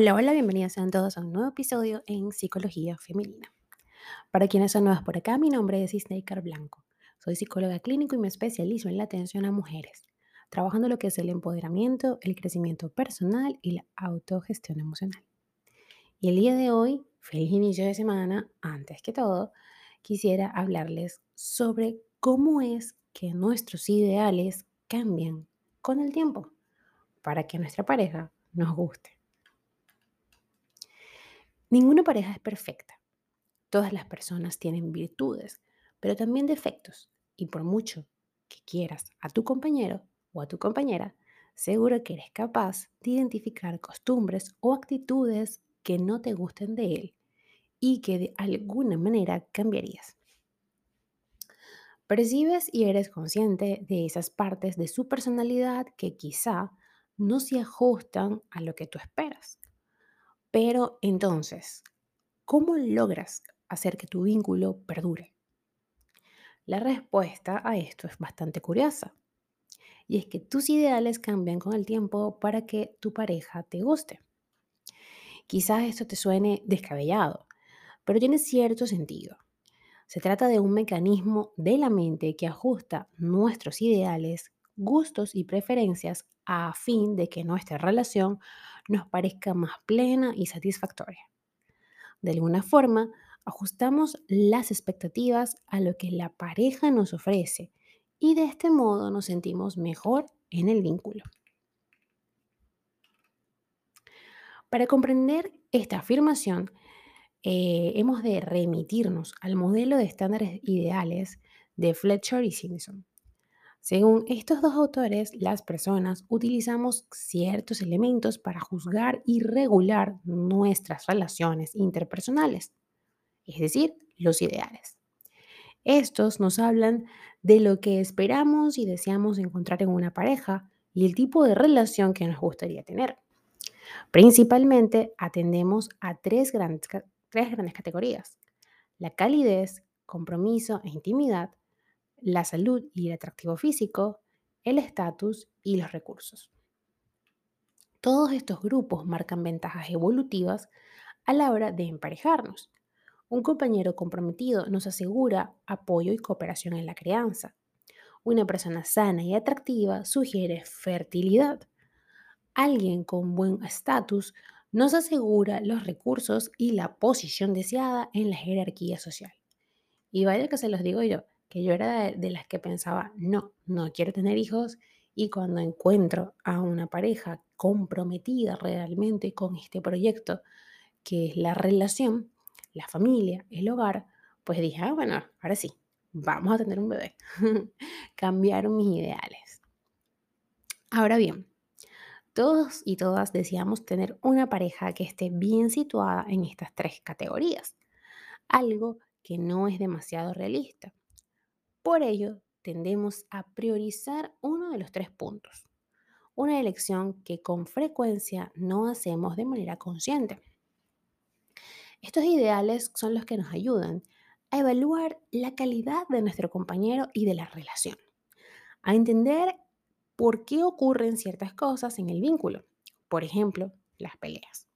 Hola, hola, bienvenidos sean todos a un nuevo episodio en Psicología Femenina. Para quienes son nuevos por acá, mi nombre es Isneikar Blanco. Soy psicóloga clínico y me especializo en la atención a mujeres, trabajando lo que es el empoderamiento, el crecimiento personal y la autogestión emocional. Y el día de hoy, feliz inicio de semana, antes que todo, quisiera hablarles sobre cómo es que nuestros ideales cambian con el tiempo para que nuestra pareja nos guste. Ninguna pareja es perfecta. Todas las personas tienen virtudes, pero también defectos. Y por mucho que quieras a tu compañero o a tu compañera, seguro que eres capaz de identificar costumbres o actitudes que no te gusten de él y que de alguna manera cambiarías. Percibes y eres consciente de esas partes de su personalidad que quizá no se ajustan a lo que tú esperas. Pero entonces, ¿cómo logras hacer que tu vínculo perdure? La respuesta a esto es bastante curiosa. Y es que tus ideales cambian con el tiempo para que tu pareja te guste. Quizás esto te suene descabellado, pero tiene cierto sentido. Se trata de un mecanismo de la mente que ajusta nuestros ideales, gustos y preferencias a fin de que nuestra relación nos parezca más plena y satisfactoria. De alguna forma, ajustamos las expectativas a lo que la pareja nos ofrece y de este modo nos sentimos mejor en el vínculo. Para comprender esta afirmación, eh, hemos de remitirnos al modelo de estándares ideales de Fletcher y Simpson, según estos dos autores, las personas utilizamos ciertos elementos para juzgar y regular nuestras relaciones interpersonales, es decir, los ideales. Estos nos hablan de lo que esperamos y deseamos encontrar en una pareja y el tipo de relación que nos gustaría tener. Principalmente atendemos a tres grandes, tres grandes categorías. La calidez, compromiso e intimidad, la salud y el atractivo físico, el estatus y los recursos. Todos estos grupos marcan ventajas evolutivas a la hora de emparejarnos. Un compañero comprometido nos asegura apoyo y cooperación en la crianza. Una persona sana y atractiva sugiere fertilidad. Alguien con buen estatus nos asegura los recursos y la posición deseada en la jerarquía social. Y vaya que se los digo yo, que yo era de, las que pensaba, no, no quiero tener hijos y cuando encuentro a una pareja comprometida realmente con este proyecto, que es la relación, la familia, el hogar, pues dije, ah, bueno, ahora sí, vamos a tener un bebé. Cambiaron mis ideales. Ahora bien, todos y todas deseamos tener una pareja que esté bien situada en estas tres categorías, algo que no es demasiado realista. Por ello, tendemos a priorizar uno de los tres puntos, una elección que con frecuencia no hacemos de manera consciente. Estos ideales son los que nos ayudan a evaluar la calidad de nuestro compañero y de la relación, a entender por qué ocurren ciertas cosas en el vínculo, por ejemplo, las peleas,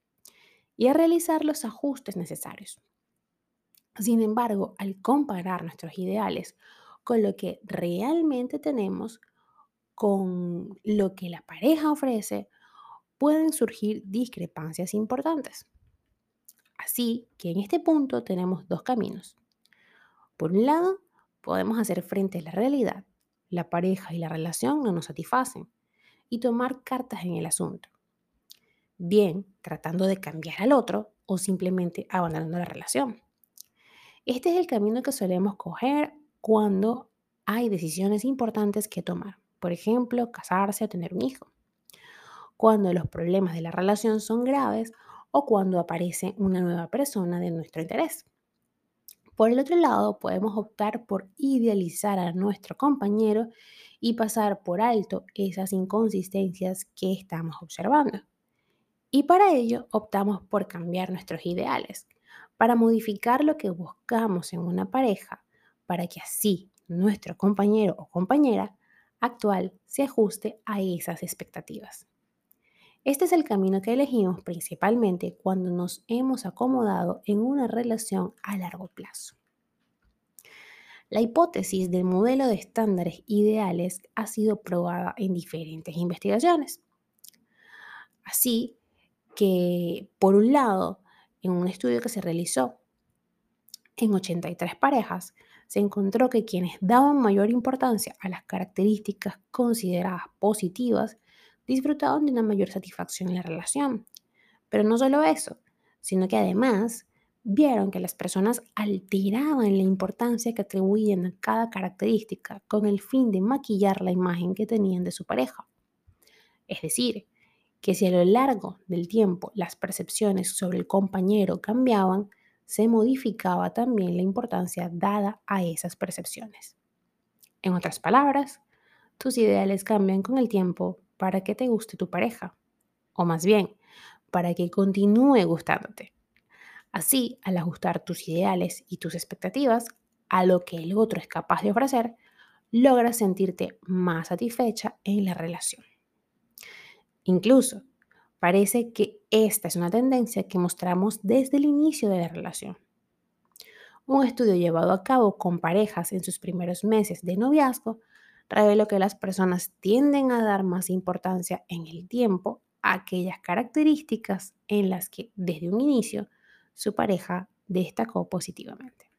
y a realizar los ajustes necesarios. Sin embargo, al comparar nuestros ideales con lo que realmente tenemos, con lo que la pareja ofrece, pueden surgir discrepancias importantes. Así que en este punto tenemos dos caminos. Por un lado, podemos hacer frente a la realidad. La pareja y la relación no nos satisfacen y tomar cartas en el asunto. Bien, tratando de cambiar al otro o simplemente abandonando la relación. Este es el camino que solemos coger cuando hay decisiones importantes que tomar. Por ejemplo, casarse o tener un hijo. Cuando los problemas de la relación son graves o cuando aparece una nueva persona de nuestro interés. Por el otro lado, podemos optar por idealizar a nuestro compañero y pasar por alto esas inconsistencias que estamos observando. Y para ello optamos por cambiar nuestros ideales, para modificar lo que buscamos en una pareja para que así nuestro compañero o compañera actual se ajuste a esas expectativas. Este es el camino que elegimos principalmente cuando nos hemos acomodado en una relación a largo plazo. La hipótesis del modelo de estándares ideales ha sido probada en diferentes investigaciones. Así que, por un lado, en un estudio que se realizó en 83 parejas, se encontró que quienes daban mayor importancia a las características consideradas positivas disfrutaban de una mayor satisfacción en la relación. Pero no solo eso, sino que además vieron que las personas alteraban la importancia que atribuían a cada característica con el fin de maquillar la imagen que tenían de su pareja. Es decir, que si a lo largo del tiempo las percepciones sobre el compañero cambiaban, se modificaba también la importancia dada a esas percepciones. En otras palabras, tus ideales cambian con el tiempo para que te guste tu pareja, o más bien, para que continúe gustándote. Así, al ajustar tus ideales y tus expectativas a lo que el otro es capaz de ofrecer, logras sentirte más satisfecha en la relación. Incluso, parece que esta es una tendencia que mostramos desde el inicio de la relación. Un estudio llevado a cabo con parejas en sus primeros meses de noviazgo reveló que las personas tienden a dar más importancia en el tiempo a aquellas características en las que desde un inicio su pareja destacó positivamente.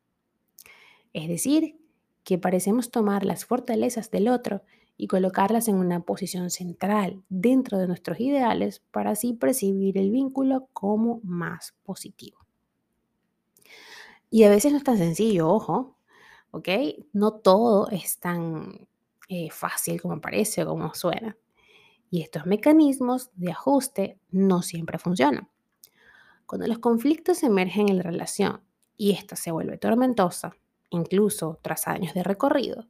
Es decir, que parecemos tomar las fortalezas del otro y colocarlas en una posición central dentro de nuestros ideales para así percibir el vínculo como más positivo. Y a veces no es tan sencillo, ojo, ¿ok? No todo es tan eh, fácil como parece o como suena. Y estos mecanismos de ajuste no siempre funcionan. Cuando los conflictos emergen en la relación y esta se vuelve tormentosa, incluso tras años de recorrido,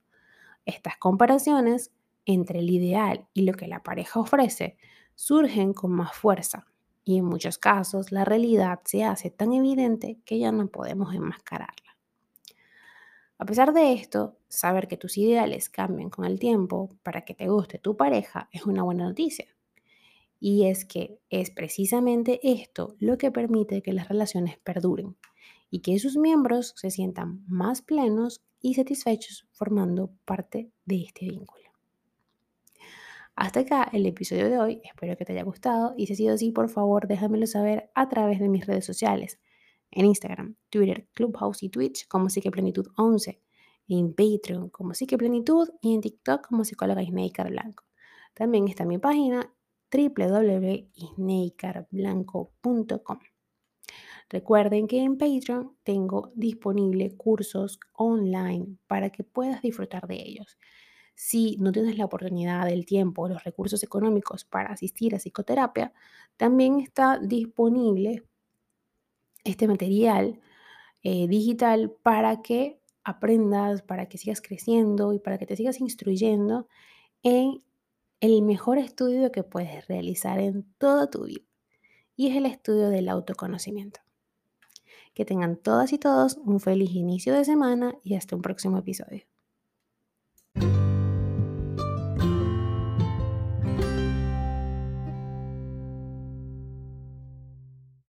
estas comparaciones entre el ideal y lo que la pareja ofrece surgen con más fuerza y en muchos casos la realidad se hace tan evidente que ya no podemos enmascararla. A pesar de esto, saber que tus ideales cambian con el tiempo para que te guste tu pareja es una buena noticia. Y es que es precisamente esto lo que permite que las relaciones perduren y que sus miembros se sientan más plenos y satisfechos formando parte de este vínculo. Hasta acá el episodio de hoy, espero que te haya gustado y si ha sido así, por favor déjamelo saber a través de mis redes sociales, en Instagram, Twitter, Clubhouse y Twitch como Psiqueplenitud 11, en Patreon como Psiqueplenitud y en TikTok como psicóloga Isneikar Blanco. También está mi página www.isneikarblanco.com. Recuerden que en Patreon tengo disponible cursos online para que puedas disfrutar de ellos. Si no tienes la oportunidad, el tiempo o los recursos económicos para asistir a psicoterapia, también está disponible este material eh, digital para que aprendas, para que sigas creciendo y para que te sigas instruyendo en el mejor estudio que puedes realizar en toda tu vida. Y es el estudio del autoconocimiento. Que tengan todas y todos un feliz inicio de semana y hasta un próximo episodio.